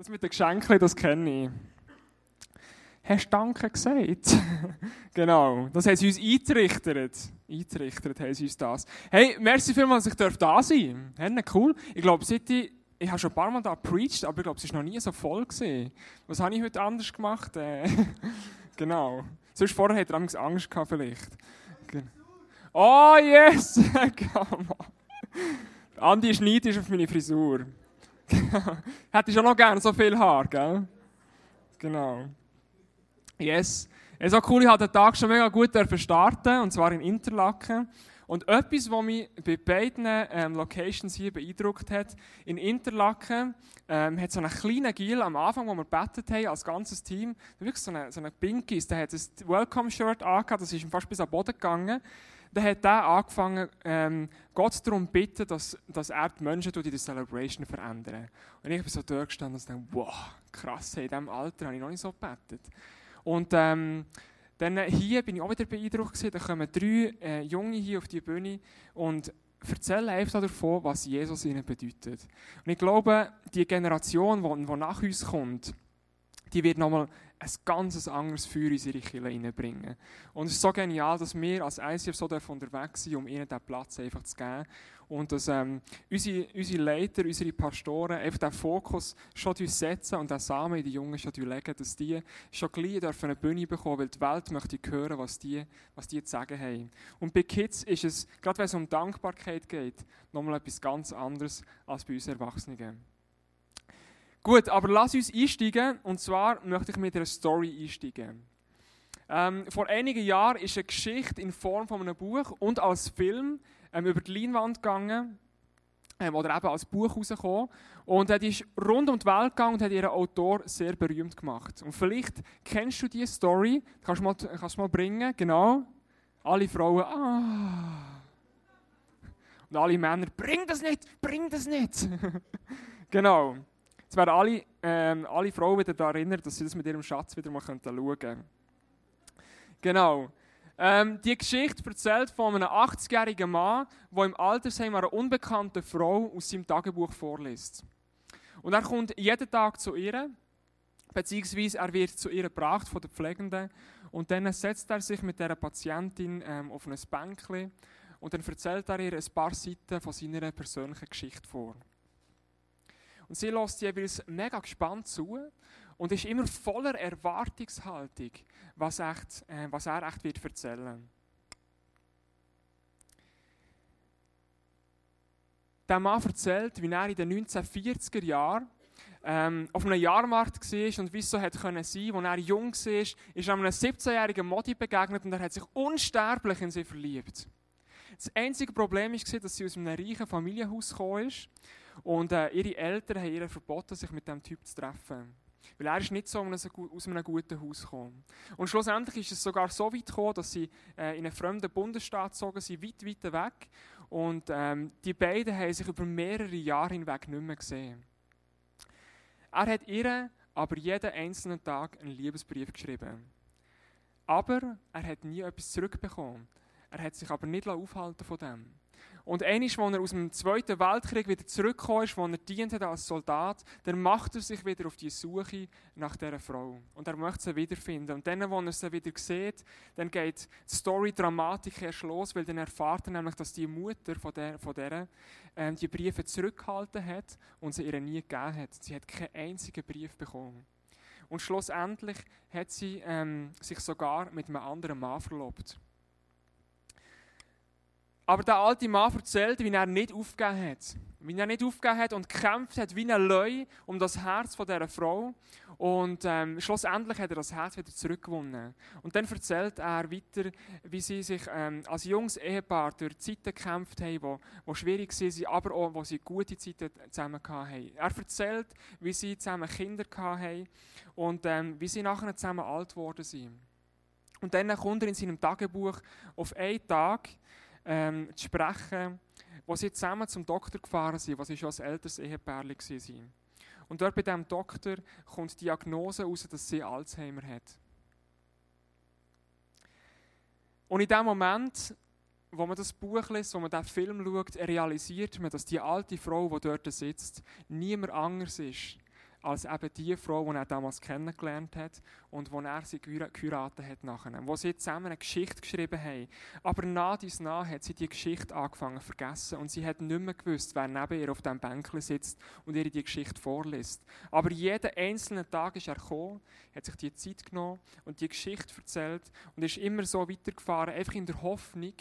Das mit den Geschenken, das kenne ich. Hast du Danke gesagt? genau, das haben sie uns eingerichtet. Eingerichtet haben sie uns das. Hey, merci vielmals, dass ich da sein darf. Hey, cool. Ich glaube, seit ich, ich habe schon ein paar Mal da preached, aber ich glaube, es war noch nie so voll. Gewesen. Was habe ich heute anders gemacht? Äh, genau. Sonst vorher hat er Angst gehabt vielleicht. Oh, yes! Come on. Andi ist neidisch auf meine Frisur. Hätte ich schon noch gerne so viel Haar, gell? Genau. Yes. Es auch cool, ich habe den Tag schon mega gut starten und zwar in Interlaken. Und etwas, was mich bei beiden ähm, Locations hier beeindruckt hat, in Interlaken ähm, hat so einen kleinen Gil am Anfang, wo wir gebetet haben, als ganzes Team, wirklich so eine, so eine Pinkies, der hat ein Welcome-Shirt angehabt, das ist ihm fast bis am Boden gegangen. Dann hat er angefangen, ähm, Gott darum zu bitten, dass, dass er die Menschen in der Celebration verändern. Und ich bin so durchgestanden und dachte, wow, krass, in diesem Alter habe ich noch nicht so gebetet. Und ähm, dann hier bin ich auch wieder beeindruckt gewesen, da kommen drei äh, Junge hier auf die Bühne und erzählen einfach davon, was Jesus ihnen bedeutet. Und ich glaube, die Generation, die, die nach uns kommt, die wird nochmal ein ganz anderes Feuer in unsere Kirche reinbringen. Und es ist so genial, dass wir als ICF so unterwegs sind, um ihnen diesen Platz einfach zu geben. Und dass ähm, unsere, unsere Leiter, unsere Pastoren einfach den Fokus schon setzen und den Samen in die Jungen schon legen, dass die schon gleich dürfen eine Bühne bekommen, weil die Welt möchte hören, was die, was die zu sagen haben. Und bei Kids ist es, gerade wenn es um Dankbarkeit geht, nochmal etwas ganz anderes als bei uns Erwachsenen. Gut, aber lass uns einsteigen. Und zwar möchte ich mit einer Story einsteigen. Ähm, vor einigen Jahren ist eine Geschichte in Form von einem Buch und als Film ähm, über die Leinwand gegangen. Ähm, oder eben als Buch rausgekommen. Und er ist rund um die Welt gegangen und hat ihren Autor sehr berühmt gemacht. Und vielleicht kennst du diese Story. Kannst du mal, kannst du mal bringen. Genau. Alle Frauen, ah. Und alle Männer, bring das nicht, bring das nicht. genau. Jetzt werden alle, ähm, alle Frauen wieder daran erinnert, dass sie das mit ihrem Schatz wieder mal schauen könnten. Genau. Ähm, die Geschichte erzählt von einem 80-jährigen Mann, der im Altersheim einer unbekannten Frau aus seinem Tagebuch vorliest. Und er kommt jeden Tag zu ihr, beziehungsweise er wird zu ihr gebracht von der Pflegenden und dann setzt er sich mit der Patientin ähm, auf ein Bänkchen und dann erzählt er ihr ein paar Seiten von seiner persönlichen Geschichte vor. Und sie lässt jeweils mega gespannt zu und ist immer voller Erwartungshaltung, was, echt, äh, was er echt wird erzählen Der Mann erzählt, wie er in den 1940er Jahren ähm, auf einem Jahrmarkt war und wie es so hätte können sein, als er jung war, ist er einem 17-jährigen Modi begegnet und er hat sich unsterblich in sie verliebt. Das einzige Problem war, dass sie aus einem reichen Familienhaus gekommen ist und äh, ihre Eltern haben ihr verboten, sich mit diesem Typ zu treffen. Weil er ist nicht so aus einem guten Haus gekommen. Und schlussendlich ist es sogar so weit gekommen, dass sie äh, in einen fremden Bundesstaat gezogen sind, weit, weit weg. Und ähm, die beiden haben sich über mehrere Jahre hinweg nicht mehr gesehen. Er hat ihr aber jeden einzelnen Tag einen Liebesbrief geschrieben. Aber er hat nie etwas zurückbekommen. Er hat sich aber nicht aufhalten von dem. Und einmal, als er aus dem Zweiten Weltkrieg wieder zurückgekommen ist, als er dient hat als Soldat, dann macht er sich wieder auf die Suche nach dieser Frau. Und er möchte sie wiederfinden. Und dann, als er sie wieder sieht, dann geht die Story-Dramatik erst los, weil dann erfahrt er nämlich, dass die Mutter von der, von der ähm, die Briefe zurückgehalten hat und sie ihr nie gegeben hat. Sie hat keinen einzigen Brief bekommen. Und schlussendlich hat sie ähm, sich sogar mit einem anderen Mann verlobt. Aber der alte Mann erzählt, wie er nicht aufgegeben hat. Wie er nicht aufgegeben hat und gekämpft hat wie ein Leu um das Herz von dieser Frau. Und ähm, schlussendlich hat er das Herz wieder zurückgewonnen. Und dann erzählt er weiter, wie sie sich ähm, als junges Ehepaar durch Zeiten gekämpft haben, die schwierig waren, aber auch, wo sie gute Zeiten zusammen hatten. Er erzählt, wie sie zusammen Kinder hatten und ähm, wie sie nachher zusammen alt geworden sind. Und dann kommt er in seinem Tagebuch auf einen Tag, ähm, zu sprechen, wo sie zusammen zum Doktor gefahren sind, was sie schon als älteres Ehepaar waren. Und dort bei diesem Doktor kommt die Diagnose heraus, dass sie Alzheimer hat. Und in dem Moment, wo man das Buch liest, wo man den Film schaut, realisiert man, dass die alte Frau, die dort sitzt, niemand anders ist als eben die Frau, die er damals kennengelernt hat und wo er sie geheiratet hat nachher. Wo sie zusammen eine Geschichte geschrieben haben. Aber nach dies nach hat sie die Geschichte angefangen zu vergessen und sie hat nicht mehr gewusst, wer neben ihr auf dem Bänkchen sitzt und ihr die Geschichte vorliest. Aber jeden einzelnen Tag ist er gekommen, hat sich die Zeit genommen und die Geschichte erzählt und ist immer so weitergefahren, einfach in der Hoffnung,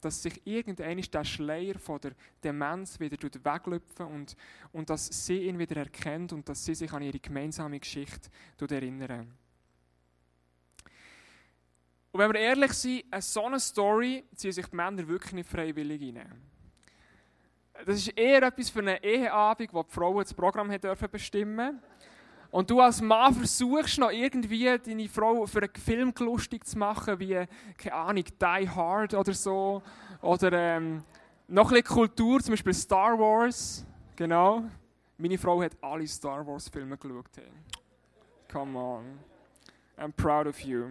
dass sich irgendein der Schleier von der Demenz wieder weglüpfen und, und dass sie ihn wieder erkennt und dass sie sich an ihre gemeinsame Geschichte erinnern. Und wenn wir ehrlich sind, eine so eine Story ziehen sich die Männer wirklich nicht freiwillig rein. Das ist eher etwas für eine Eheabend, wo die Frauen das Programm bestimmen dürfen und du als Mann versuchst noch irgendwie deine Frau für einen Film lustig zu machen, wie, keine Ahnung, Die Hard oder so. Oder ähm, noch ein bisschen Kultur, zum Beispiel Star Wars. Genau. Meine Frau hat alle Star Wars Filme geschaut. Hey. Come on. I'm proud of you.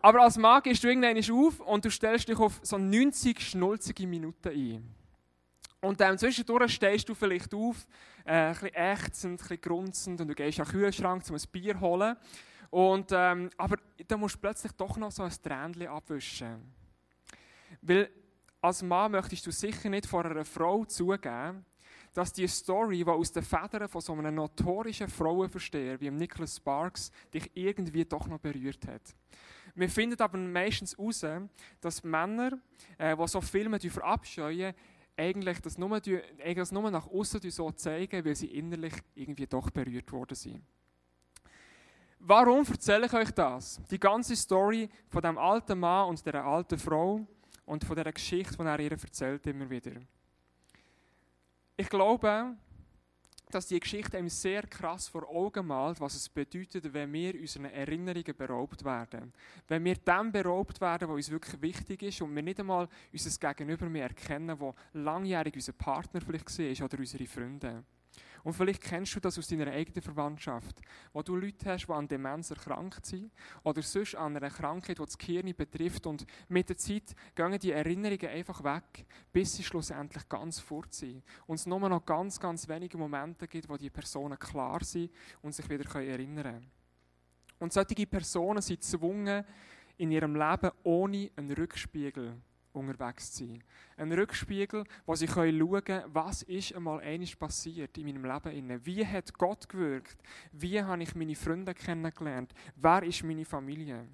Aber als Mann gehst du irgendwann auf und du stellst dich auf so 90 schnulzige Minuten ein. Und ähm, zwischendurch stehst du vielleicht auf, äh, ein bisschen ächzend, ein bisschen grunzend und du gehst an den Kühlschrank, um ein Bier holen. Und, ähm, aber dann musst du plötzlich doch noch so ein Tränchen abwischen. Weil als Mann möchtest du sicher nicht vor einer Frau zugeben, dass die Story, die aus den Federn von so einem notorischen Frauenversteher wie Nicholas Sparks dich irgendwie doch noch berührt hat. Wir finden aber meistens heraus, dass Männer, äh, die so Filme verabscheuen, eigentlich das nur, eigentlich das nur nach außen so zeigen, weil sie innerlich irgendwie doch berührt worden sind. Warum erzähle ich euch das? Die ganze Story von dem alten Mann und der alten Frau und von der Geschichte, die er ihr erzählt immer wieder. Ich glaube, dass die Geschichte einem sehr krass vor Augen malt, was es bedeutet, wenn wir unseren Erinnerungen beraubt werden. Wenn wir dem beraubt werden, was uns wirklich wichtig ist und wir nicht einmal unser Gegenüber mehr erkennen, wo langjährig unser Partner vielleicht war oder unsere Freunde. Und vielleicht kennst du das aus deiner eigenen Verwandtschaft, wo du Leute hast, die an Demenz erkrankt sind oder sonst an einer Krankheit, die das Gehirn betrifft. Und mit der Zeit gehen die Erinnerungen einfach weg, bis sie schlussendlich ganz fort sind. Und es nur noch ganz, ganz wenige Momente gibt, wo die Personen klar sind und sich wieder erinnern können. Und solche Personen sind gezwungen, in ihrem Leben ohne einen Rückspiegel unterwegs zu sein. Ein Rückspiegel, wo sie schauen können, was ist einmal eines passiert in meinem Leben. Wie hat Gott gewirkt? Wie habe ich meine Freunde kennengelernt? Wer ist meine Familie?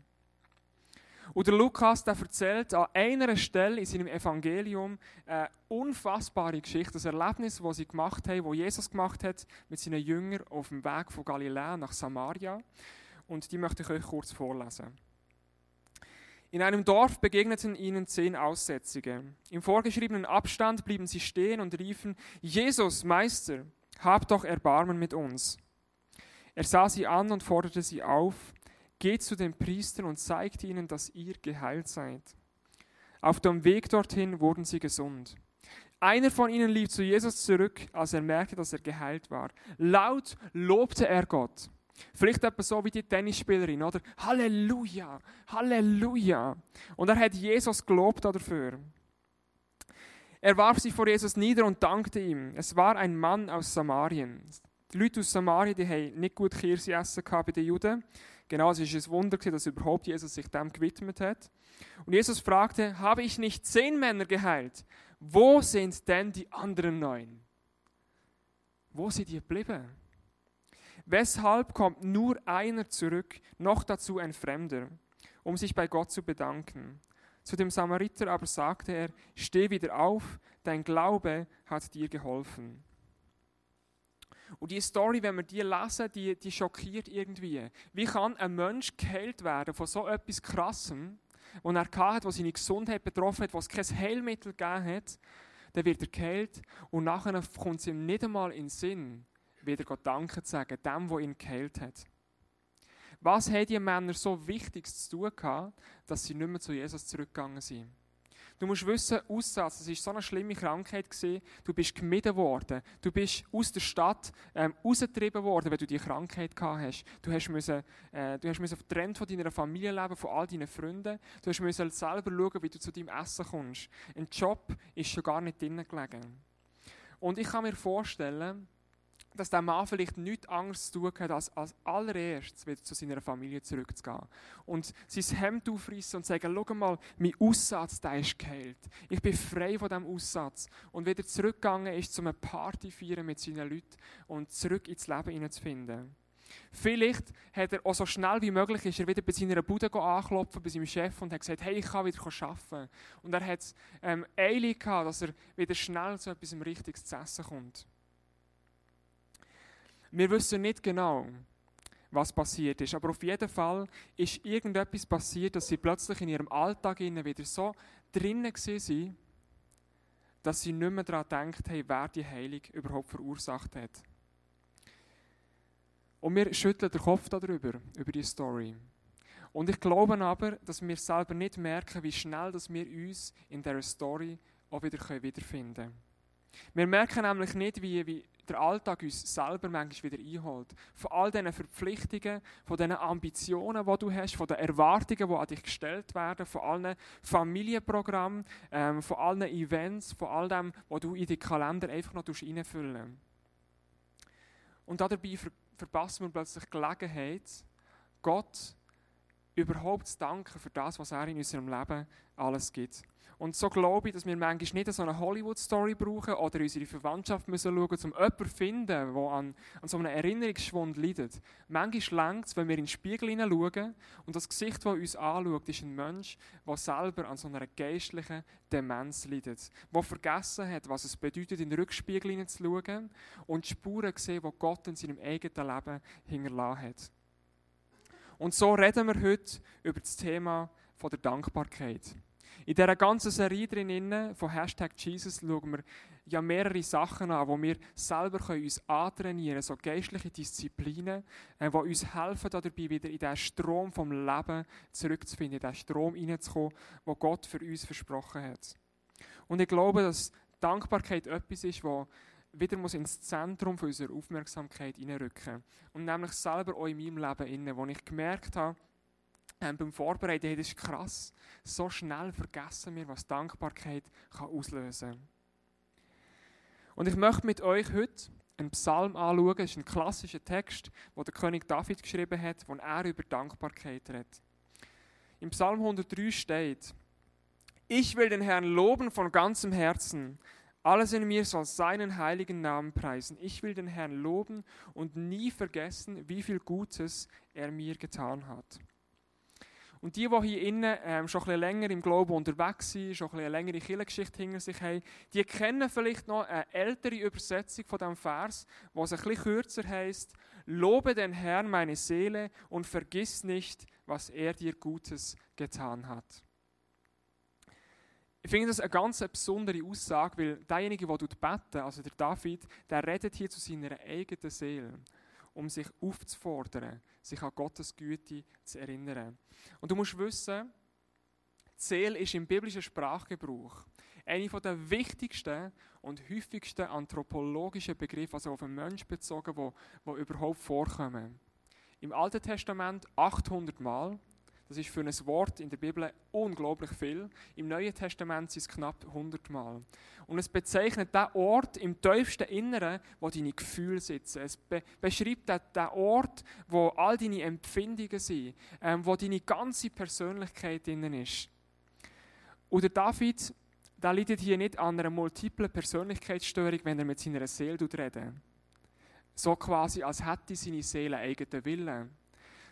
Und der Lukas der erzählt an einer Stelle in seinem Evangelium eine unfassbare Geschichte, das Erlebnis, das sie gemacht haben, wo Jesus gemacht hat mit seinen Jüngern auf dem Weg von Galiläa nach Samaria. Und die möchte ich euch kurz vorlesen. In einem Dorf begegneten ihnen zehn Aussätzige. Im vorgeschriebenen Abstand blieben sie stehen und riefen, Jesus, Meister, hab doch Erbarmen mit uns. Er sah sie an und forderte sie auf, geht zu den Priestern und zeigt ihnen, dass ihr geheilt seid. Auf dem Weg dorthin wurden sie gesund. Einer von ihnen lief zu Jesus zurück, als er merkte, dass er geheilt war. Laut lobte er Gott. Vielleicht etwas so wie die Tennisspielerin, oder? Halleluja, Halleluja. Und er hat Jesus gelobt dafür. Er warf sich vor Jesus nieder und dankte ihm. Es war ein Mann aus Samarien. Die Leute aus Samarien, die haben nicht gut Kirse essen bei den Juden. Genau, es ist ein Wunder, dass überhaupt Jesus sich dem gewidmet hat. Und Jesus fragte, habe ich nicht zehn Männer geheilt? Wo sind denn die anderen neun? Wo sind die geblieben? Weshalb kommt nur einer zurück, noch dazu ein Fremder, um sich bei Gott zu bedanken? Zu dem Samariter aber sagte er, steh wieder auf, dein Glaube hat dir geholfen. Und die Story, wenn wir die lesen, die, die schockiert irgendwie. Wie kann ein Mensch geheilt werden von so etwas Krassem, wo er hatte, wo seine Gesundheit betroffen hat, wo es kein Heilmittel gegeben hat, dann wird er geheilt und nachher kommt es ihm nicht einmal in den Sinn, wieder Gott Danke zu sagen, dem, der ihn geheilt hat. Was haben die Männer so Wichtiges zu tun gehabt, dass sie nicht mehr zu Jesus zurückgegangen sind? Du musst wissen, Aussatz, das war so eine schlimme Krankheit. Gewesen. Du bist gemieden worden. Du bist aus der Stadt ähm, rausgetrieben worden, weil du die Krankheit gehabt hast. Du hast, müssen, äh, du hast müssen getrennt von deiner Familie leben, von all deinen Freunden. Du hast müssen selber schauen, wie du zu deinem Essen kommst. Ein Job ist schon gar nicht drinnen gelegen. Und ich kann mir vorstellen, dass der Mann vielleicht nichts anderes zu tun hat, als als allererstes wieder zu seiner Familie zurückzugehen. Und sein Hemd aufreißen und sagen, schau mal, mein Aussatz, der ist geheilt. Ich bin frei von diesem Aussatz. Und wieder zurückgegangen ist, um eine Party zu feiern mit seinen Leuten und zurück ins Leben hineinzufinden. Vielleicht hat er auch so schnell wie möglich ist er wieder bei seiner Bude anklopfen, bei seinem Chef und hat gesagt, hey, ich kann wieder arbeiten. Und er hat es ähm, eilig gehabt, dass er wieder schnell zu etwas Richtiges zu essen kommt. Wir wissen nicht genau, was passiert ist, aber auf jeden Fall ist irgendetwas passiert, dass sie plötzlich in ihrem Alltag wieder so drinnen waren, dass sie nicht mehr daran denkt haben, wer die Heilung überhaupt verursacht hat. Und wir schütteln den Kopf darüber, über die Story. Und ich glaube aber, dass wir selber nicht merken, wie schnell dass wir uns in dieser Story auch wieder wiederfinden können. Wir merken nämlich nicht, wie, wie der Alltag uns selber manchmal wieder einholt. Von all diesen Verpflichtungen, von diesen Ambitionen, die du hast, von den Erwartungen, die an dich gestellt werden, von allen Familienprogrammen, ähm, von allen Events, von all dem, was du in die Kalender einfach noch reinfüllen Und dabei verpassen wir plötzlich die Gelegenheit, Gott überhaupt zu danken für das, was er in unserem Leben alles gibt. Und so glaube ich, dass wir manchmal nicht so eine Hollywood-Story brauchen oder unsere Verwandtschaft müssen schauen, um jemanden zu finden, der an, an so einem Erinnerungsschwund leidet. Manchmal längt es, wenn wir in den Spiegel hineinschauen und das Gesicht, das uns anschaut, ist ein Mensch, der selber an so einer geistlichen Demenz leidet. Der vergessen hat, was es bedeutet, in den Rückspiegel hineinzuschauen und die Spuren sehen, die Gott in seinem eigenen Leben hinterlassen hat. Und so reden wir heute über das Thema der Dankbarkeit. In dieser ganzen Serie drin von Hashtag Jesus schauen wir ja mehrere Sachen an, wo wir selber uns antrainieren können, so geistliche Disziplinen, äh, die uns helfen, dabei wieder in diesen Strom vom Leben zurückzufinden, in diesen Strom hineinzukommen, wo Gott für uns versprochen hat. Und ich glaube, dass Dankbarkeit etwas ist, das wieder muss ins Zentrum unserer Aufmerksamkeit hineinrücken. Und nämlich selber auch in meinem Leben, inne, wo ich gemerkt habe, ähm, beim Vorbereiten, hey, das ist krass. So schnell vergessen wir, was Dankbarkeit kann auslösen kann. Und ich möchte mit euch heute einen Psalm anschauen. Das ist ein klassischer Text, den der König David geschrieben hat, wo er über Dankbarkeit redet. Im Psalm 103 steht, ich will den Herrn loben von ganzem Herzen. Alles in mir soll seinen heiligen Namen preisen. Ich will den Herrn loben und nie vergessen, wie viel Gutes er mir getan hat. Und die, die hier innen ähm, schon ein länger im Glauben unterwegs sind, schon ein eine längere Kirchengeschichte hinter sich haben, die kennen vielleicht noch eine ältere Übersetzung von diesem Vers, wo es ein bisschen kürzer heißt: Lobe den Herrn meine Seele und vergiss nicht, was er dir Gutes getan hat. Ich finde das eine ganz besondere Aussage, weil derjenige, der beten, also der David, der redet hier zu seiner eigenen Seele um sich aufzufordern, sich an Gottes Güte zu erinnern. Und du musst wissen, Seele ist im biblischen Sprachgebrauch eine der wichtigsten und häufigsten anthropologischen Begriffe, also auf einen Menschen bezogen, wo überhaupt vorkommen. Im Alten Testament 800 Mal, das ist für ein Wort in der Bibel unglaublich viel. Im Neuen Testament sind es knapp 100 Mal. Und es bezeichnet den Ort im tiefsten Inneren, wo deine Gefühle sitzen. Es be beschreibt den Ort, wo all deine Empfindungen sind, ähm, wo deine ganze Persönlichkeit drinnen ist. Und der David, der leidet hier nicht an einer multiplen Persönlichkeitsstörung, wenn er mit seiner Seele redet. So quasi, als hätte seine Seele eigenen Willen.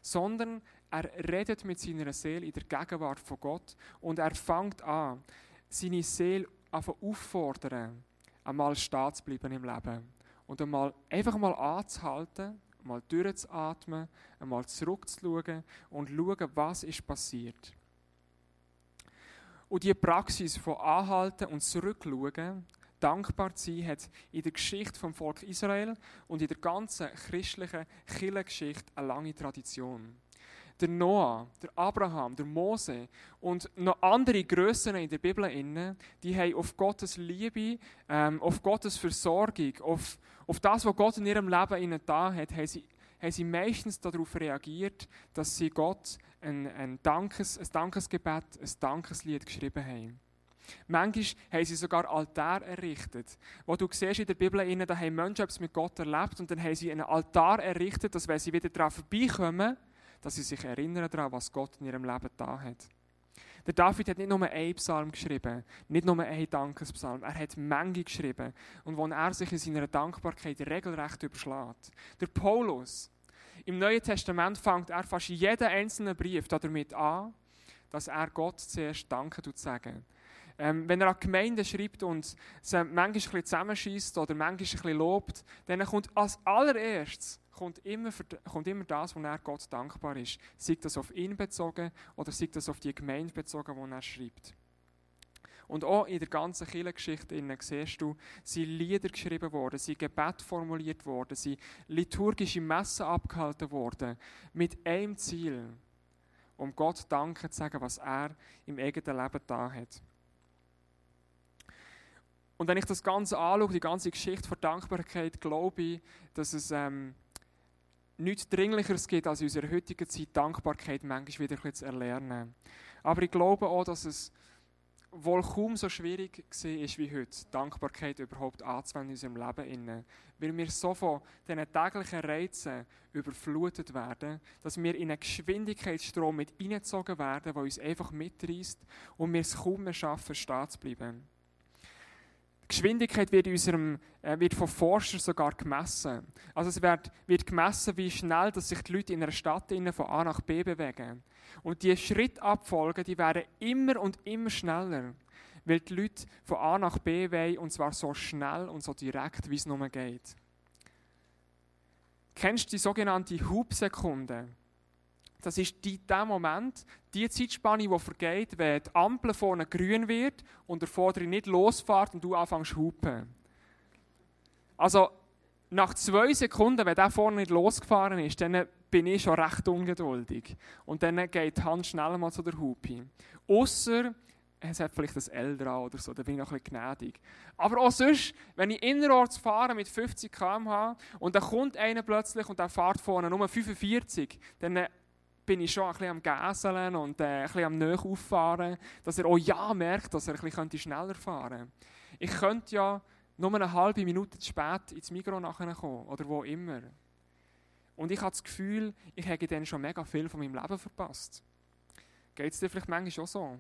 Sondern er redet mit seiner Seele in der Gegenwart von Gott und er fängt an, seine Seele auffordern, einmal stehen zu bleiben im Leben und einmal, einfach mal anzuhalten, einmal durchzuatmen, einmal zurückzuschauen und schauen, was ist passiert. Und diese Praxis von Anhalten und Zurückschauen, dankbar zu sein, hat in der Geschichte vom Volk Israel und in der ganzen christlichen Kirchengeschichte eine lange Tradition der Noah, der Abraham, der Mose und noch andere Grössen in der Bibel inne, die haben auf Gottes Liebe, ähm, auf Gottes Versorgung, auf, auf das, was Gott in ihrem Leben ihnen da hat, haben sie, haben sie meistens darauf reagiert, dass sie Gott ein, ein, Dankes, ein Dankesgebet, ein Dankeslied geschrieben haben. Manchmal haben sie sogar Altar errichtet. Wo du siehst in der Bibel, da haben Menschen etwas mit Gott erlebt und dann haben sie einen Altar errichtet, dass wenn sie wieder daran vorbeikommen, dass sie sich erinnern daran, was Gott in ihrem Leben da hat. Der David hat nicht nur einen Psalm geschrieben, nicht nur einen Dankespsalm, er hat Menge geschrieben und wo er sich in seiner Dankbarkeit regelrecht überschlägt. Der Paulus, im Neuen Testament fängt er fast jeden einzelnen Brief damit an, dass er Gott zuerst Danke zu sagen. Ähm, wenn er an Gemeinden schreibt und sie manchmal ein zusammenschießt oder manchmal ein bisschen lobt, dann kommt als allererstes kommt immer, kommt immer das, wo er Gott dankbar ist. Sei das auf ihn bezogen oder sei das auf die Gemeinde bezogen, wo er schreibt. Und auch in der ganzen Kirchengeschichte siehst du, sind Lieder geschrieben worden, sind Gebet formuliert worden, sind liturgische Messen abgehalten worden, mit einem Ziel, um Gott Danke zu sagen, was er im eigenen Leben da hat. Und wenn ich das Ganze anschaue, die ganze Geschichte von Dankbarkeit, glaube ich, dass es ähm, nichts Dringlicheres gibt, als in unserer heutigen Zeit Dankbarkeit manchmal wieder ein zu erlernen. Aber ich glaube auch, dass es wohl kaum so schwierig war wie heute, Dankbarkeit überhaupt anzuwenden in unserem Leben. Weil wir so von diesen täglichen Reizen überflutet werden, dass wir in einen Geschwindigkeitsstrom mit hineingezogen werden, der uns einfach mitreißt und wir es kaum mehr schaffen, stehen zu bleiben. Geschwindigkeit wird, unserem, äh, wird von Forschern sogar gemessen. Also es wird, wird gemessen, wie schnell dass sich die Leute in einer Stadt von A nach B bewegen. Und die Schrittabfolgen, die werden immer und immer schneller, weil die Leute von A nach B wollen, und zwar so schnell und so direkt, wie es nur geht. Kennst du die sogenannte Hubsekunde? Das ist die, der Moment, die Zeitspanne, die vergeht, wenn die Ampel vorne grün wird und der Vordere nicht losfährt und du anfängst zu hupen. Also, nach zwei Sekunden, wenn der vorne nicht losgefahren ist, dann bin ich schon recht ungeduldig. Und dann geht die Hand schnell mal zu der Hupe. Außer es hat vielleicht ein L dran oder so, dann bin ich noch ein gnädig. Aber auch sonst, wenn ich innerorts fahre mit 50 km/h und dann kommt einer plötzlich und der fährt vorne nur 45, dann bin ich schon ein bisschen am Gäseln und äh, ein bisschen am Näch auffahren, dass er auch ja merkt, dass er ein bisschen schneller fahren könnte. Ich könnte ja nur eine halbe Minute zu spät ins Mikro nachher kommen oder wo immer. Und ich habe das Gefühl, ich hätte dann schon mega viel von meinem Leben verpasst. Geht es dir vielleicht manchmal auch so?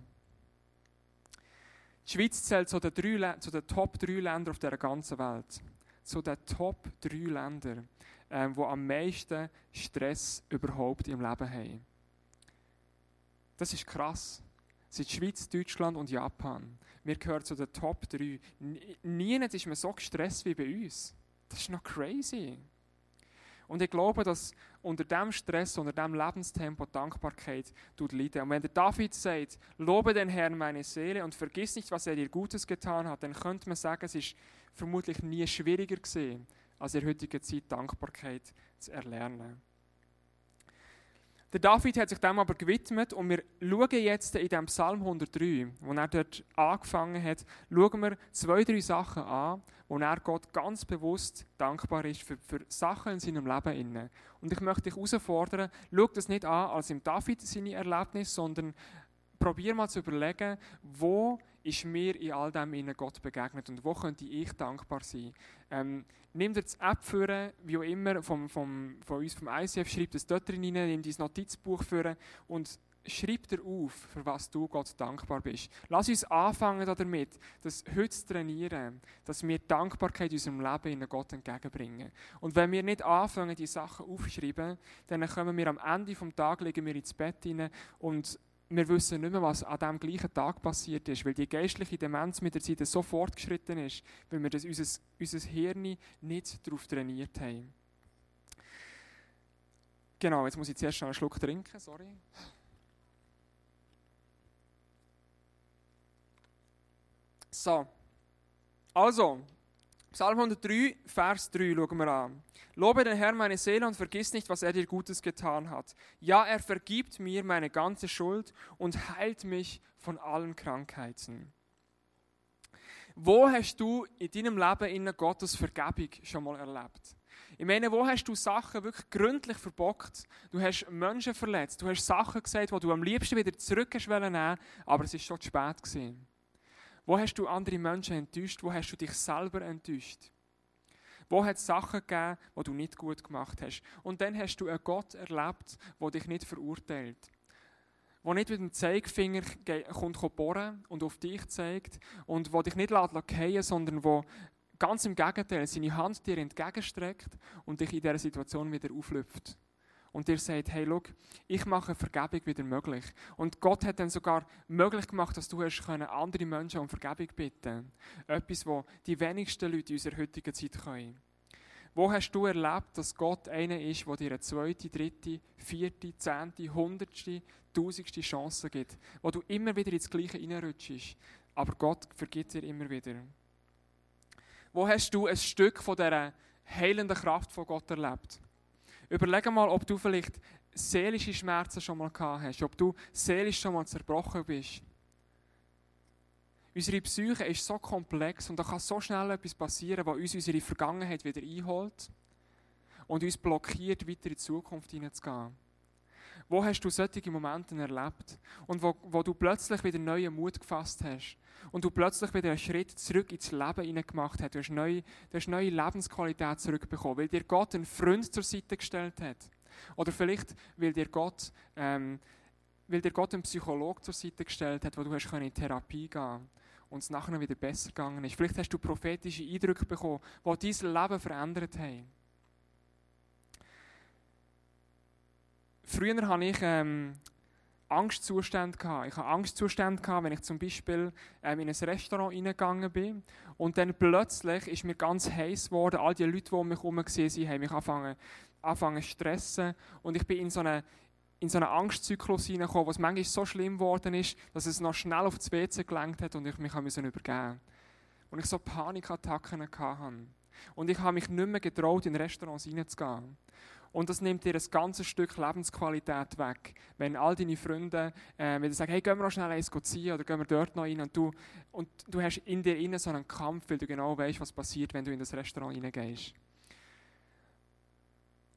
Die Schweiz zählt zu den, drei, zu den Top 3 Ländern auf der ganzen Welt. Zu den Top 3 Ländern ähm, die am meisten Stress überhaupt im Leben haben. Das ist krass. Das sind Schweiz, Deutschland und Japan. Wir gehören zu den Top 3. Niemand ist mehr so gestresst wie bei uns. Das ist noch crazy. Und ich glaube, dass unter dem Stress, unter dem Lebenstempo Dankbarkeit tut leiden. Und wenn der David sagt, lobe den Herrn meine Seele und vergiss nicht, was er dir Gutes getan hat, dann könnte man sagen, es ist vermutlich nie schwieriger gesehen, als in der heutigen Zeit Dankbarkeit zu erlernen. Der David hat sich dem aber gewidmet und wir schauen jetzt in dem Psalm 103, wo er dort angefangen hat, schauen wir zwei, drei Sachen an, wo er Gott ganz bewusst dankbar ist für, für Sachen in seinem Leben. Und ich möchte dich herausfordern, schau das nicht an als im David seine Erlebnis, sondern probier mal zu überlegen, wo ist mir in all dem in Gott begegnet und wo könnte ich dankbar sein. Ähm, nimm dir das App für, wie auch immer, vom, vom, von uns vom ICF, schreib das dort drin rein, nimm dein Notizbuch für und schreib dir auf, für was du Gott dankbar bist. Lass uns anfangen damit, das heute zu trainieren, dass wir Dankbarkeit in unserem Leben in Gott entgegenbringen. Und wenn wir nicht anfangen, die Sachen aufzuschreiben, dann kommen wir am Ende des Tages, ins Bett hinein und wir wissen nicht mehr, was an diesem gleichen Tag passiert ist, weil die geistliche Demenz mit der Zeit so fortgeschritten ist, weil wir das, unser, unser Hirn nicht darauf trainiert haben. Genau, jetzt muss ich zuerst noch einen Schluck trinken, sorry. So, also, Psalm 103, Vers 3 schauen wir an. Lobe den Herrn meine Seele und vergiss nicht, was er dir Gutes getan hat. Ja, er vergibt mir meine ganze Schuld und heilt mich von allen Krankheiten. Wo hast du in deinem Leben in Gottes Vergebung schon mal erlebt? Ich meine, wo hast du Sachen wirklich gründlich verbockt? Du hast Menschen verletzt, du hast Sachen gesagt, die du am liebsten wieder zurück hast nehmen, aber es ist schon zu spät gewesen. Wo hast du andere Menschen enttäuscht? Wo hast du dich selber enttäuscht? Wo hat es Sachen gegeben, die du nicht gut gemacht hast? Und dann hast du einen Gott erlebt, der dich nicht verurteilt. Der nicht mit dem Zeigefinger kommt bohren und auf dich zeigt und der dich nicht fallen sondern der ganz im Gegenteil seine Hand dir entgegenstreckt und dich in dieser Situation wieder auflüpft und dir sagt, hey, schau, ich mache Vergebung wieder möglich. Und Gott hat dann sogar möglich gemacht, dass du hast können andere Menschen um Vergebung bitten Etwas, was die wenigsten Leute in unserer heutigen Zeit können. Wo hast du erlebt, dass Gott einer ist, der dir eine zweite, dritte, vierte, zehnte, hundertste, tausendste Chance gibt? Wo du immer wieder ins Gleiche reinrutschst. Aber Gott vergibt dir immer wieder. Wo hast du ein Stück von dieser heilenden Kraft von Gott erlebt? Überleg mal, ob du vielleicht seelische Schmerzen schon mal gehabt hast, ob du seelisch schon mal zerbrochen bist. Unsere Psyche ist so komplex und da kann so schnell etwas passieren, was uns unsere Vergangenheit wieder einholt und uns blockiert, weiter in die Zukunft hineinzugehen. Wo hast du solche Momente erlebt und wo, wo du plötzlich wieder neuen Mut gefasst hast und du plötzlich wieder einen Schritt zurück ins Leben gemacht hast. Du hast neue, du hast neue Lebensqualität zurückbekommen, weil dir Gott einen Freund zur Seite gestellt hat. Oder vielleicht, weil dir Gott, ähm, weil dir Gott einen Psychologen zur Seite gestellt hat, wo du hast in Therapie gehen und es nachher wieder besser gegangen ist. Vielleicht hast du prophetische Eindrücke bekommen, die dein Leben verändert haben. Früher hatte ich ähm, Angstzustände. Gehabt. Ich hatte Angstzustände, gehabt, wenn ich zum Beispiel ähm, in ein Restaurant reingegangen bin und dann plötzlich ist mir ganz heiß geworden. All die Leute, die um mich herum waren, haben mich angefangen, angefangen zu stressen und ich bin in so eine in so einen Angstzyklus hineingekommen, was manchmal so schlimm geworden ist, dass es noch schnell auf das WC gelenkt hat und ich mich übergeben musste. Und ich so Panikattacken hatte. Und ich habe mich nicht mehr getraut, in Restaurants reinzugehen. Und das nimmt dir ein ganzes Stück Lebensqualität weg. Wenn all deine Freunde äh, wieder sagen, hey, gehen wir noch schnell eins ziehen oder gehen wir dort noch rein und du, und du hast in dir innen so einen Kampf, weil du genau weißt, was passiert, wenn du in das Restaurant reingehst.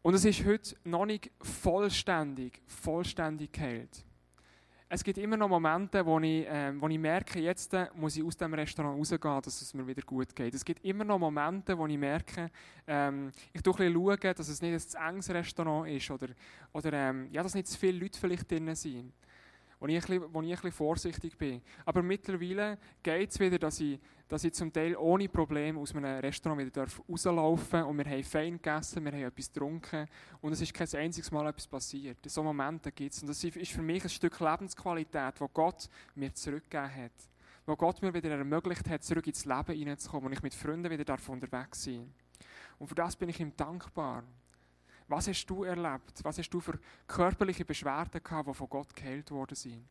Und es ist heute noch nicht vollständig, vollständig geheilt es gibt immer noch Momente, wo ich, äh, wo ich merke, jetzt äh, muss ich aus dem Restaurant rausgehen, dass es mir wieder gut geht. Es gibt immer noch Momente, wo ich merke, ähm, ich schaue ein bisschen, dass es nicht ein zu enges Restaurant ist oder, oder ähm, ja, dass nicht zu viele Leute vielleicht drin sind wo ich, bisschen, wo ich ein vorsichtig bin. Aber mittlerweile geht es wieder, dass ich, dass ich zum Teil ohne Probleme aus einem Restaurant wieder rauslaufen darf und wir haben fein gegessen, wir haben etwas getrunken und es ist kein einziges Mal etwas passiert. So Momente gibt es und das ist für mich ein Stück Lebensqualität, wo Gott mir zurückgegeben hat. Wo Gott mir wieder ermöglicht hat, zurück ins Leben hineinzukommen und ich mit Freunden wieder unterwegs sein Und für das bin ich ihm dankbar. Was hast du erlebt? Was hast du für körperliche Beschwerden gehabt, die von Gott geheilt worden sind?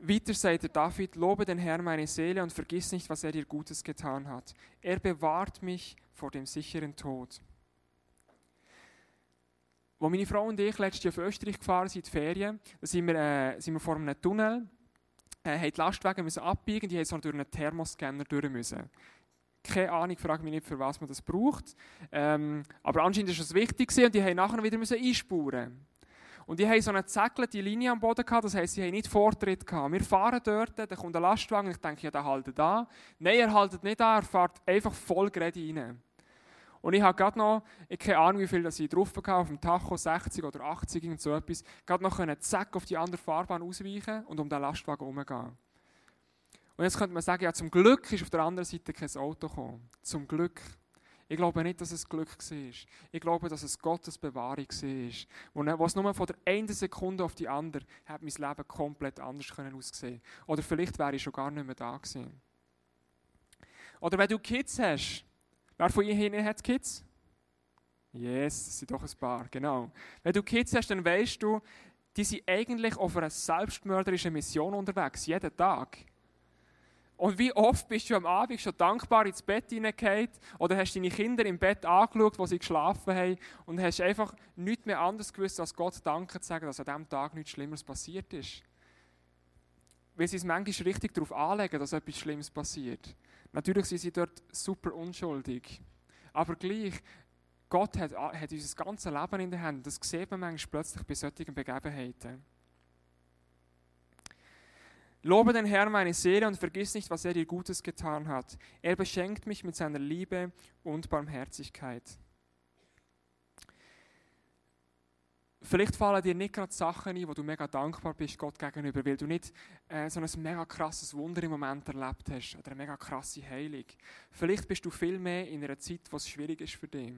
Weiter sagt der David, lobe den Herrn meine Seele und vergiss nicht, was er dir Gutes getan hat. Er bewahrt mich vor dem sicheren Tod. Als meine Frau und ich letztes Jahr auf Österreich gefahren sind, in die Ferien, da sind wir, äh, sind wir vor einem Tunnel, äh, haben die Lastwagen müssen abbiegen, die haben so durch einen Thermoscanner durch müssen. Keine Ahnung, frage mich nicht, für was man das braucht. Ähm, aber anscheinend ist es wichtig und die haben nachher wieder müssen einspuren und die haben so eine zägelte Linie am Boden gehabt, das heisst, sie haben nicht Vortritt gehabt. Wir fahren dort, da kommt ein Lastwagen, ich denke, ja, der haltet da. Nein, er haltet nicht da, er fährt einfach voll gerade rein. Und ich habe gerade noch, ich keine Ahnung, wie viel das ich drauf hatte, auf dem Tacho 60 oder 80, irgend so etwas, gerade noch einen Zack auf die andere Fahrbahn ausweichen und um den Lastwagen herumgehen. Und jetzt könnte man sagen, ja, zum Glück ist auf der anderen Seite kein Auto gekommen. Zum Glück. Ich glaube nicht, dass es Glück war. Ich glaube, dass es Gottes Bewahrung war. Was nur von der einen Sekunde auf die andere hat mein Leben komplett anders aussehen Oder vielleicht wäre ich schon gar nicht mehr da gewesen. Oder wenn du Kids hast. Wer von Ihnen hat Kids? Yes, das sind doch ein paar, genau. Wenn du Kids hast, dann weißt du, die sind eigentlich auf einer selbstmörderischen Mission unterwegs, jeden Tag. Und wie oft bist du am Abend schon dankbar ins Bett hineingefallen oder hast deine Kinder im Bett angeschaut, wo sie geschlafen haben und hast einfach nichts mehr anderes gewusst, als Gott Danke zu sagen, dass an diesem Tag nichts Schlimmeres passiert ist. Weil sie es manchmal richtig darauf anlegen, dass etwas Schlimmes passiert. Natürlich sind sie dort super unschuldig. Aber gleich, Gott hat, hat unser ganzes Leben in der Hand. Das sieht man manchmal plötzlich bei solchen Begebenheiten. Lobe den Herrn meine Seele und vergiss nicht, was er dir Gutes getan hat. Er beschenkt mich mit seiner Liebe und Barmherzigkeit. Vielleicht fallen dir nicht gerade Sachen ein, wo du mega dankbar bist Gott gegenüber, weil du nicht äh, so ein mega krasses Wunder im Moment erlebt hast oder eine mega krasse Heilung. Vielleicht bist du viel mehr in einer Zeit, wo es schwierig ist für dich.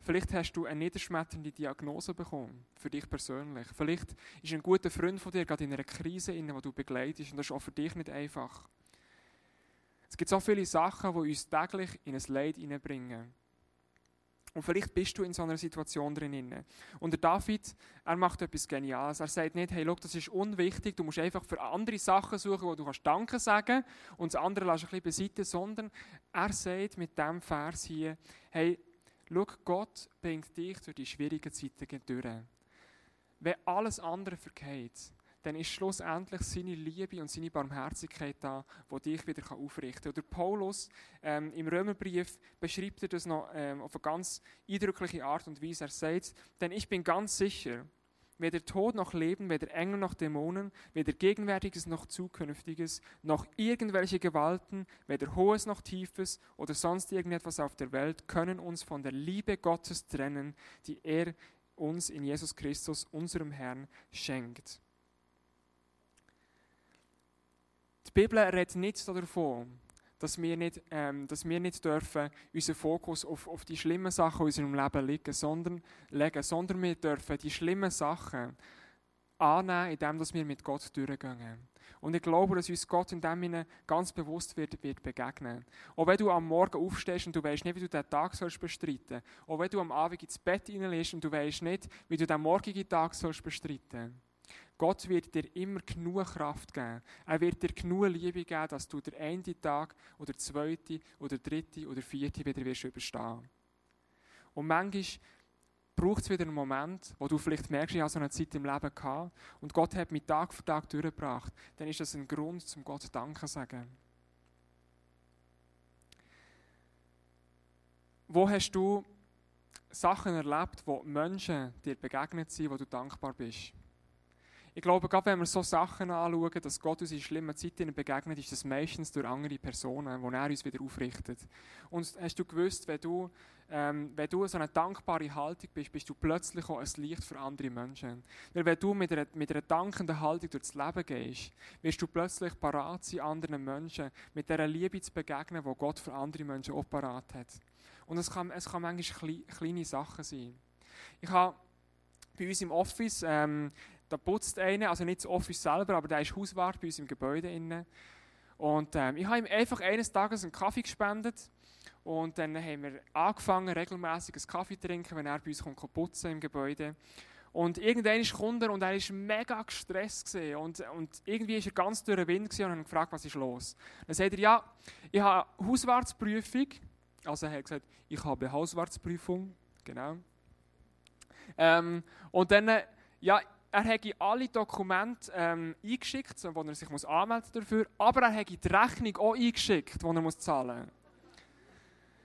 Vielleicht hast du eine niederschmetternde Diagnose bekommen, für dich persönlich. Vielleicht ist ein guter Freund von dir gerade in einer Krise, in der du begleitest und das ist auch für dich nicht einfach. Es gibt so viele Sachen, die uns täglich in ein Leid hineinbringen. Und vielleicht bist du in so einer Situation drin. Und der David, er macht etwas Geniales. Er sagt nicht, hey, look, das ist unwichtig, du musst einfach für andere Sachen suchen, wo du kannst Danke sagen und das andere lässt ein bisschen beiseite, sondern er sagt mit diesem Vers hier, hey, schau, Gott bringt dich durch die schwierigen Zeiten durch. Wenn alles andere vergeht, dann ist schlussendlich seine Liebe und seine Barmherzigkeit da, die dich wieder aufrichten kann. Oder Paulus ähm, im Römerbrief beschreibt er das noch ähm, auf eine ganz eindrückliche Art und Weise. Er sagt, denn ich bin ganz sicher, weder Tod noch Leben, weder Engel noch Dämonen, weder Gegenwärtiges noch Zukünftiges, noch irgendwelche Gewalten, weder Hohes noch Tiefes oder sonst irgendetwas auf der Welt können uns von der Liebe Gottes trennen, die er uns in Jesus Christus, unserem Herrn, schenkt. Die Bibel redet nicht davon, dass wir nicht, ähm, dass wir nicht dürfen unseren Fokus auf, auf die schlimmen Sachen in unserem Leben legen, sondern, legen, sondern wir dürfen die schlimmen Sachen annehmen, indem wir mit Gott durchgehen. Und ich glaube, dass uns Gott in dem Sinne ganz bewusst wird, wird begegnen. Auch wenn du am Morgen aufstehst und du weißt nicht, wie du den Tag sollst bestreiten Auch wenn du am Abend ins Bett hineinlegst und du weißt nicht, wie du den morgigen Tag sollst bestreiten Gott wird dir immer genug Kraft geben. Er wird dir genug Liebe geben, dass du den einen Tag oder den zweiten oder dritten oder vierten wieder wirst überstehen. Und manchmal braucht es wieder einen Moment, wo du vielleicht merkst, ich habe so eine Zeit im Leben gehabt und Gott hat mich Tag für Tag durchgebracht. Dann ist das ein Grund, zum Gott Danke zu sagen. Wo hast du Sachen erlebt, wo Menschen dir begegnet sind, wo du dankbar bist? Ich glaube, gerade wenn wir so Sachen anschauen, dass Gott uns in schlimmen Zeiten begegnet, ist das meistens durch andere Personen, wo er uns wieder aufrichtet. Und hast du gewusst, wenn du, ähm, wenn du so eine dankbare Haltung bist, bist du plötzlich auch ein Licht für andere Menschen. Weil wenn du mit einer, mit einer dankenden Haltung durchs Leben gehst, wirst du plötzlich parat sein, anderen Menschen mit dieser Liebe zu begegnen, die Gott für andere Menschen auch parat hat. Und es kann, es kann manchmal kleine Sachen sein. Ich habe bei uns im Office ähm, da putzt einer, also nicht das Office selber, aber der ist Hauswart bei uns im Gebäude. Innen. Und ähm, ich habe ihm einfach eines Tages einen Kaffee gespendet. Und dann haben wir angefangen, regelmäßig einen Kaffee zu trinken, wenn er bei uns kommt, putzen im Gebäude. Und irgendwann ist Kunde und er war mega gestresst. Und, und irgendwie war er ganz durch den Wind und hat gefragt, was ist los. Dann sagt er, ja, ich habe Hauswartsprüfung. Also er hat gesagt, ich habe Hauswartsprüfung. Genau. Ähm, und dann, ja, er hätte alle Dokumente ähm, eingeschickt, wo er sich muss anmelden dafür, aber er hätte die Rechnung auch eingeschickt, die er muss zahlen muss.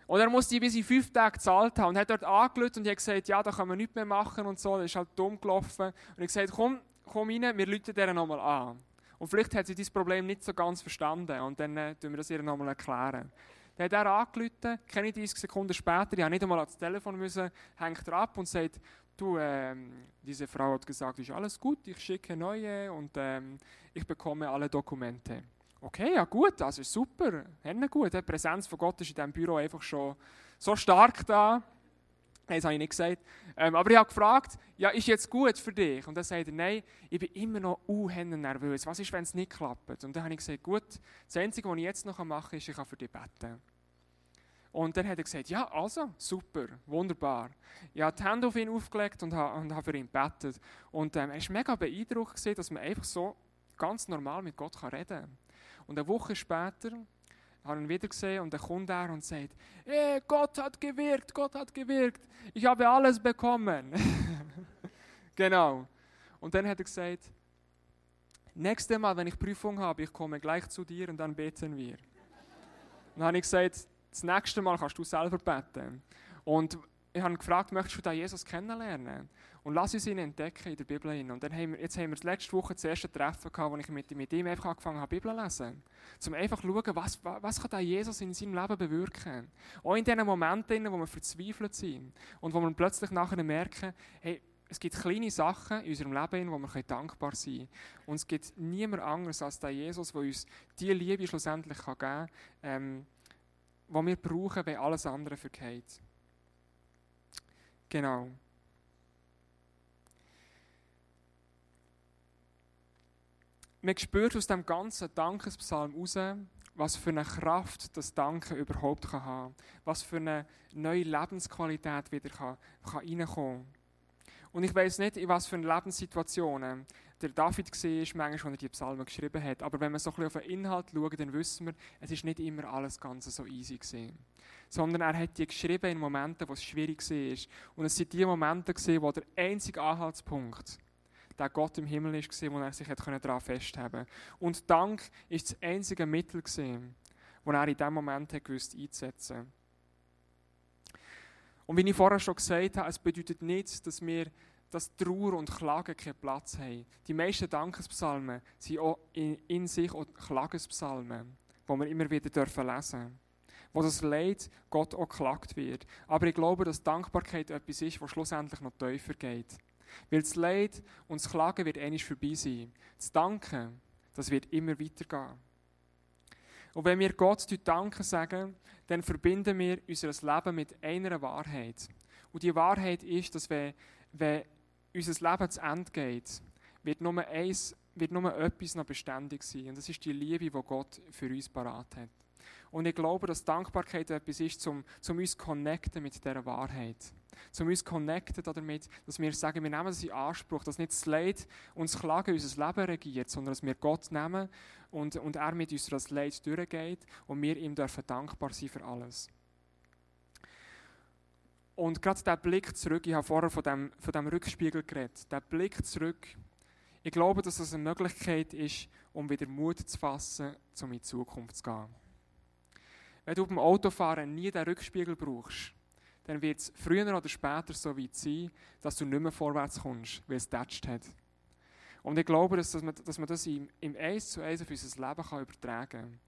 Und er musste die bis in fünf Tage gezahlt haben und hat dort angelötet und hat gesagt, ja, da kann man nichts mehr machen und so, das ist halt dumm gelaufen. Und ich gesagt, komm, komm rein, wir rufen dir nochmal an. Und vielleicht hat sie dieses Problem nicht so ganz verstanden und dann äh, wir das ihr nochmal erklären. Dann hat er angerufen, keine 30 Sekunden später, ich habe nicht einmal ans Telefon müssen, hängt er ab und sagt, du, ähm, diese Frau hat gesagt, ist alles gut, ich schicke neue und ähm, ich bekomme alle Dokumente. Okay, ja gut, das ist super, Hände gut. Die Präsenz von Gott ist in diesem Büro einfach schon so stark da. das habe ich nicht gesagt. Ähm, aber ich habe gefragt, ja, ist jetzt gut für dich? Und dann sagt er, nein, ich bin immer noch uh, nervös. Was ist, wenn es nicht klappt? Und dann habe ich gesagt, gut, das Einzige, was ich jetzt noch machen kann, ist, ich kann für dich beten. Und dann hat er gesagt, ja, also, super, wunderbar. Ich habe die Hände auf ihn aufgelegt und habe, und habe für ihn gebetet. Und ähm, er war mega beeindruckt, gewesen, dass man einfach so ganz normal mit Gott reden kann. Und eine Woche später habe ich ihn wieder gesehen und dann kommt er und sagt, hey, Gott hat gewirkt, Gott hat gewirkt, ich habe alles bekommen. genau. Und dann hat er gesagt, nächstes Mal, wenn ich Prüfung habe, ich komme gleich zu dir und dann beten wir. Und dann habe ich gesagt, das nächste Mal kannst du selber beten. Und ich habe gefragt, möchtest du da Jesus kennenlernen? Und lass uns ihn entdecken in der Bibel. Hin. Und dann haben wir, jetzt haben wir letzte Woche das erste Treffen gehabt, wo ich mit, mit ihm einfach angefangen habe, Bibel zu lesen. Um einfach zu schauen, was, was kann da Jesus in seinem Leben bewirken. Auch in den Momenten, wo wir verzweifelt sind. Und wo wir plötzlich nachher merken, hey, es gibt kleine Sachen in unserem Leben, wo wir dankbar sein können. Und es gibt niemand anderes als der Jesus, der uns diese Liebe schlussendlich geben kann, ähm, die wir brauchen, wenn alles andere vergeht. Genau. Man spürt aus dem ganzen Dankespsalm heraus, was für eine Kraft das Danken überhaupt kann haben Was für eine neue Lebensqualität wieder kann, kann reinkommen Und ich weiß nicht, in was für Lebenssituationen der David war, manchmal, als er die Psalmen geschrieben hat. Aber wenn wir so ein bisschen auf den Inhalt schauen, dann wissen wir, es ist nicht immer alles ganz so easy gewesen. Sondern er hat die geschrieben in Momenten, wo es schwierig war. Und es sind die Momente gewesen, wo der einzige Anhaltspunkt der Gott im Himmel war, wo er sich daran festhalten konnte. Und Dank ist das einzige Mittel, das er in diesem Moment gewusst einzusetzen Und wie ich vorher schon gesagt habe, es bedeutet nicht, dass wir dass Trauer und Klagen keinen Platz haben. Die meisten Dankespsalmen sind auch in, in sich auch Klagenspsalmen, die wir immer wieder dürfen lesen. Wo das Leid Gott auch geklagt wird. Aber ich glaube, dass Dankbarkeit etwas ist, was schlussendlich noch tiefer geht. Weil das Leid und das Klagen wird einmal vorbei sein. Das Danken, das wird immer weitergehen. Und wenn wir Gott Danken sagen, dann verbinden wir unser Leben mit einer Wahrheit. Und die Wahrheit ist, dass wenn, wenn unser Leben zu Ende geht, wird nur, eins, wird nur etwas noch beständig sein. Und das ist die Liebe, die Gott für uns parat hat. Und ich glaube, dass Dankbarkeit etwas ist, um, um uns zu connecten mit dieser Wahrheit. Um uns zu connecten damit, dass wir sagen, wir nehmen das in Anspruch, dass nicht das Leid und das Klagen unser Leben regiert, sondern dass wir Gott nehmen und, und er mit uns das Leid durchgeht und wir ihm dürfen dankbar sein für alles. Und gerade der Blick zurück, ich habe vorher von dem, von dem Rückspiegel geredet, der Blick zurück, ich glaube, dass das eine Möglichkeit ist, um wieder Mut zu fassen, um in die Zukunft zu gehen. Wenn du beim Autofahren nie den Rückspiegel brauchst, dann wird es früher oder später so weit sein, dass du nicht mehr vorwärts kommst, weil es tätscht hat. Und ich glaube, dass, man, dass man das im, im Eins zu Eins auf unser Leben kann übertragen kann.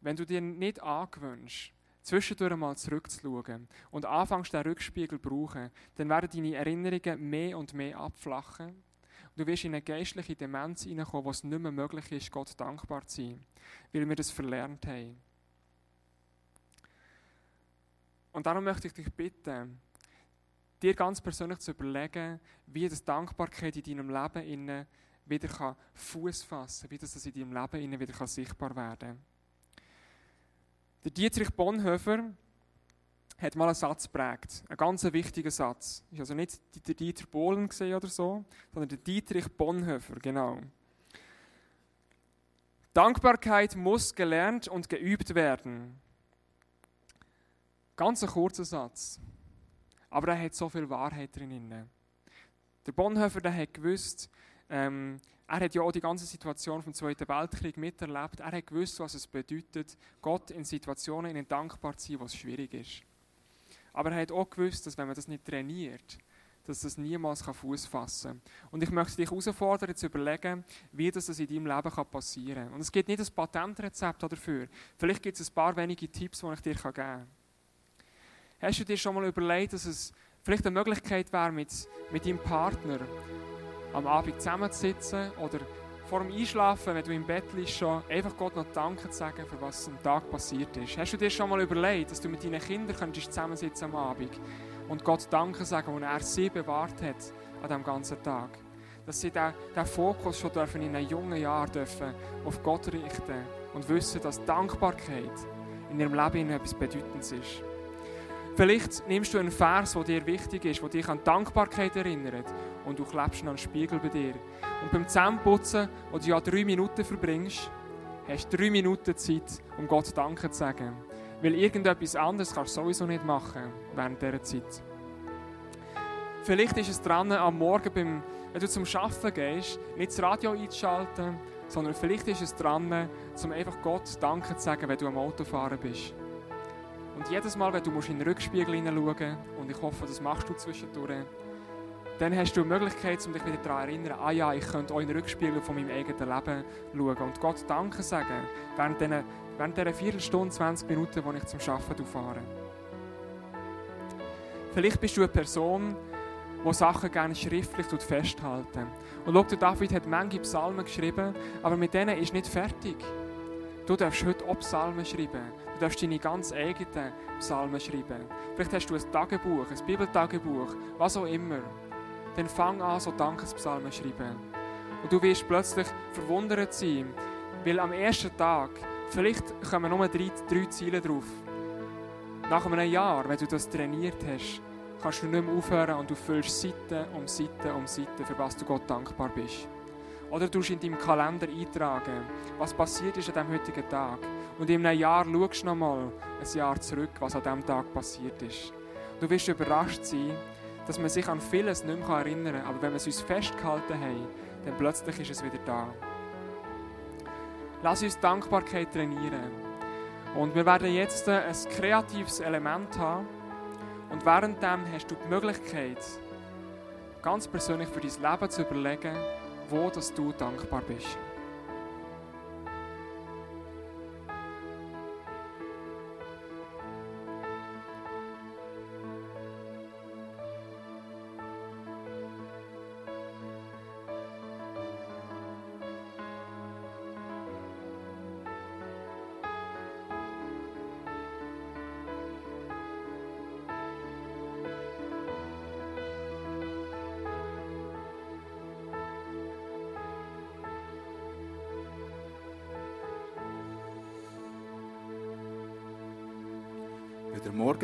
Wenn du dir nicht angewöhnst, zwischendurch mal zurückzuschauen und anfängst, den Rückspiegel zu brauchen, dann werden deine Erinnerungen mehr und mehr abflachen. Und du wirst in eine geistliche Demenz hineinkommen, wo es nicht mehr möglich ist, Gott dankbar zu sein, weil wir das verlernt haben. Und darum möchte ich dich bitten, dir ganz persönlich zu überlegen, wie das Dankbarkeit in deinem Leben wieder Fuß fassen kann, wie das in deinem Leben wieder sichtbar werden kann. Der Dietrich Bonhoeffer hat mal einen Satz geprägt, einen ganz wichtigen Satz. Ist also nicht der Dieter Bohlen oder so, sondern der Dietrich Bonhoeffer, genau. Dankbarkeit muss gelernt und geübt werden. Ganz ein kurzer Satz. Aber er hat so viel Wahrheit drin. Der Bonhoeffer der hat gewusst, ähm, er hat ja auch die ganze Situation vom Zweiten Weltkrieg miterlebt. Er hat gewusst, was es bedeutet, Gott in Situationen in dankbar zu sein, wo es schwierig ist. Aber er hat auch gewusst, dass wenn man das nicht trainiert, dass das niemals Fuß fassen kann. Und ich möchte dich herausfordern, zu überlegen, wie das in deinem Leben passieren kann. Und es gibt nicht ein Patentrezept dafür. Vielleicht gibt es ein paar wenige Tipps, die ich dir geben kann. Hast du dir schon mal überlegt, dass es vielleicht eine Möglichkeit wäre, mit, mit deinem Partner am Abend zusammenzusitzen oder vor dem Einschlafen, wenn du im Bett liegst, schon einfach Gott noch Danke zu sagen, für was am Tag passiert ist. Hast du dir schon mal überlegt, dass du mit deinen Kindern könntest zusammensitzen am Abend und Gott Danke sagen, und er sie bewahrt hat an diesem ganzen Tag? Dass sie diesen, diesen Fokus schon dürfen in einem jungen Jahr dürfen auf Gott richten und wissen, dass Dankbarkeit in ihrem Leben etwas Bedeutendes ist. Vielleicht nimmst du einen Vers, der dir wichtig ist, der dich an Dankbarkeit erinnert und du klebst an den Spiegel bei dir. Und beim Zähneputzen, wo du ja drei Minuten verbringst, hast du drei Minuten Zeit, um Gott Danke zu sagen. Weil irgendetwas anderes kannst du sowieso nicht machen während dieser Zeit. Vielleicht ist es dran, am Morgen, beim, wenn du zum Arbeiten gehst, nicht das Radio einzuschalten, sondern vielleicht ist es dran, um einfach Gott Danke zu sagen, wenn du am Autofahren bist. Und jedes Mal, wenn du in den Rückspiegel hineinschauen und ich hoffe, das machst du zwischendurch, dann hast du die Möglichkeit, um dich wieder daran zu erinnern, ah ja, ich könnte auch in Rückspiegel von meinem eigenen Leben schauen und Gott Danke sagen, während dieser, während dieser Viertelstunde, 20 Minuten, die ich zum Arbeiten fahre. Vielleicht bist du eine Person, die Sachen gerne schriftlich festhalten Und schau, David hat manche Psalmen geschrieben, aber mit denen ist nicht fertig. Du darfst heute auch Psalmen schreiben. Du darfst deine ganz eigenen Psalmen schreiben. Vielleicht hast du ein Tagebuch, ein Bibeltagebuch, was auch immer. Dann fang an, so Dankespsalmen zu schreiben. Und du wirst plötzlich verwundert sein, weil am ersten Tag, vielleicht kommen nur drei, drei Ziele drauf. Nach einem Jahr, wenn du das trainiert hast, kannst du nicht mehr aufhören und du füllst Seite um Seite um Seite, für was du Gott dankbar bist. Oder du in deinem Kalender eintragen, was passiert ist an diesem heutigen Tag. Und in einem Jahr schaust du nochmal ein Jahr zurück, was an diesem Tag passiert ist. Du wirst überrascht sein, dass man sich an vieles nicht mehr erinnern kann, aber wenn wir es uns festgehalten haben, dann plötzlich ist es wieder da. Lass uns Dankbarkeit trainieren. Und wir werden jetzt ein kreatives Element haben, und währenddem hast du die Möglichkeit, ganz persönlich für dein Leben zu überlegen, wo dass du dankbar bist.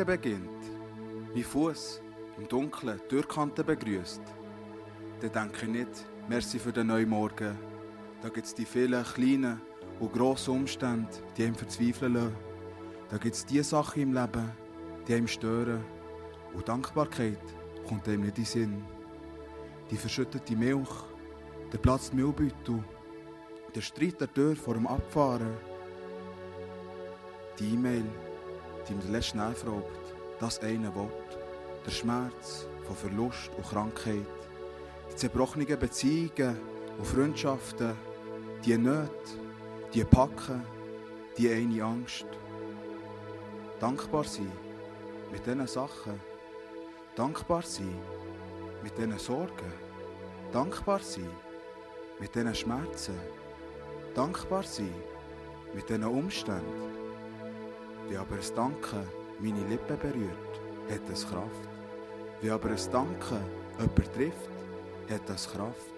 Morgen beginnt, mein Fuß im Dunkeln Türkante begrüßt, dann denke ich nicht, merci für den neuen Morgen. Da gibt es die vielen kleinen und grossen Umstände, die einem verzweifeln lassen. Da es die Sachen im Leben, die einem stören. Und Dankbarkeit kommt einem nicht in den Sinn. Die verschüttete Milch, der Platz Müllbeutel, der Streit der Tür vor dem Abfahren, die E-Mail, die mir letzten Nerv raubt, das eine Wort. Der Schmerz von Verlust und Krankheit. Die zerbrochenen Beziehungen und Freundschaften. Die Nöte, die Packen, die eine Angst. Dankbar sein mit diesen Sachen. Dankbar sein mit diesen Sorgen. Dankbar sein mit diesen Schmerzen. Dankbar sein mit diesen Umständen. Wie aber ein Danken meine Lippen berührt, hat es Kraft. Wie aber ein Danken jemand trifft, hat es Kraft.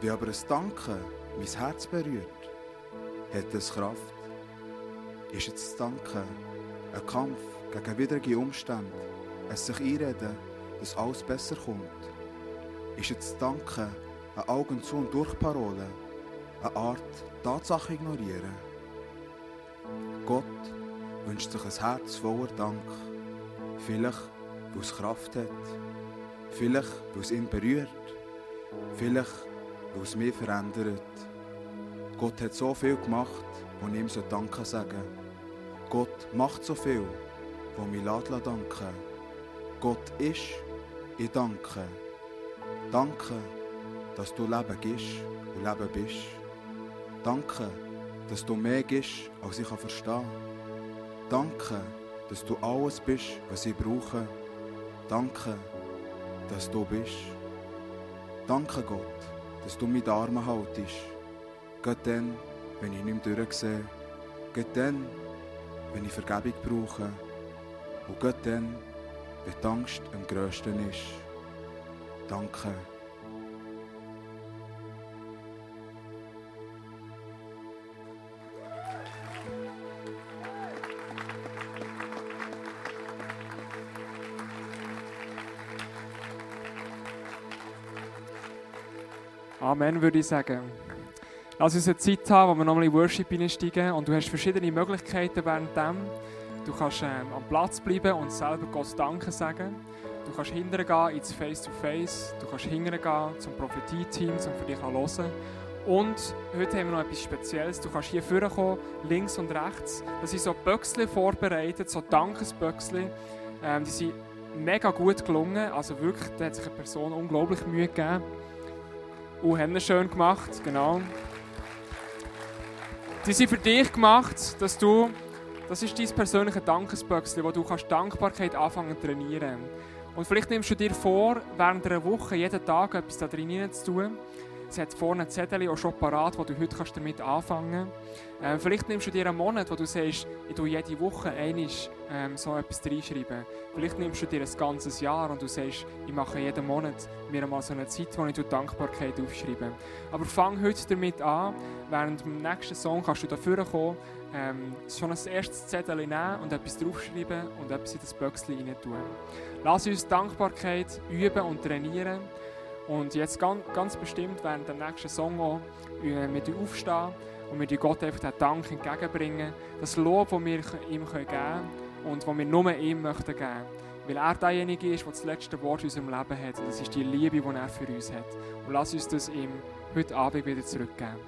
Wie aber ein Danken mein Herz berührt, hat es Kraft. Ist jetzt das Danken ein Kampf gegen widrige Umstände, es sich einreden, dass alles besser kommt? Ist jetzt das Danken eine Augen zu und durch Parole, eine Art Tatsache ignorieren? Gott wünscht sich ein Herz voller Dank. Vielleicht, weil es Kraft hat. Vielleicht, weil es ihn berührt. Vielleicht, weil es mich verändert. Gott hat so viel gemacht, wo ich ihm so Danke sagen Gott macht so viel, wo mich danken danken. Gott ist, ich danke. Danke, dass du Leben gibst und Leben bist. Danke, dass du mehr gibst, als ich verstehen kann. Danke, dass du alles bist, was ich brauche. Danke, dass du bist. Danke Gott, dass du meine Arme haltest. Geht dann, wenn ich nicht mehr durchsehe. Geht dann, wenn ich Vergebung brauche. Und geht dann, wenn die Angst am grössten ist. Danke. Amen, würde ich sagen. Lass uns eine Zeit haben, wo wir nochmal in Worship hineinsteigen und du hast verschiedene Möglichkeiten während dem. Du kannst ähm, am Platz bleiben und selber Gott Danke sagen. Du kannst hinterher gehen ins Face-to-Face. -face. Du kannst hinterher gehen zum Prophetie-Team, um für dich hören. Und heute haben wir noch etwas Spezielles. Du kannst hier vorkommen, links und rechts. Das sind so Böckchen vorbereitet, so Dankesböckchen. Ähm, die sind mega gut gelungen. Also wirklich, da hat sich eine Person unglaublich Mühe gegeben. Und haben schön gemacht, genau. Die sind für dich gemacht, dass du, das ist dein persönliche Dankesböckchen, wo du kannst Dankbarkeit anfangen zu trainieren. Und vielleicht nimmst du dir vor, während einer Woche jeden Tag etwas da drin zu tun. Es hat vorne ein Zettel auch schon parat, wo du heute damit anfangen kannst. Äh, vielleicht nimmst du dir einen Monat, wo du sagst, ich tue jede Woche einmal ähm, so etwas reinschreiben. Vielleicht nimmst du dir ein ganzes Jahr und du sagst, ich mache jeden Monat mir einmal so eine Zeit, wo ich Dankbarkeit aufschreibe. Aber fang heute damit an. Während dem nächsten Song kannst du dafür kommen, ähm, schon ein erstes Zettel nehmen und etwas draufschreiben und etwas in das Böckchen rein tun. Lass uns Dankbarkeit üben und trainieren. Und jetzt ganz, ganz bestimmt während dem nächsten Song auch mit aufstehen und wir Gott einfach den Dank entgegenbringen. Das Lob, das wir ihm geben können und das wir nur ihm möchten geben. Weil er derjenige ist, der das letzte Wort in unserem Leben hat. Und das ist die Liebe, die er für uns hat. Und lass uns das ihm heute Abend wieder zurückgeben.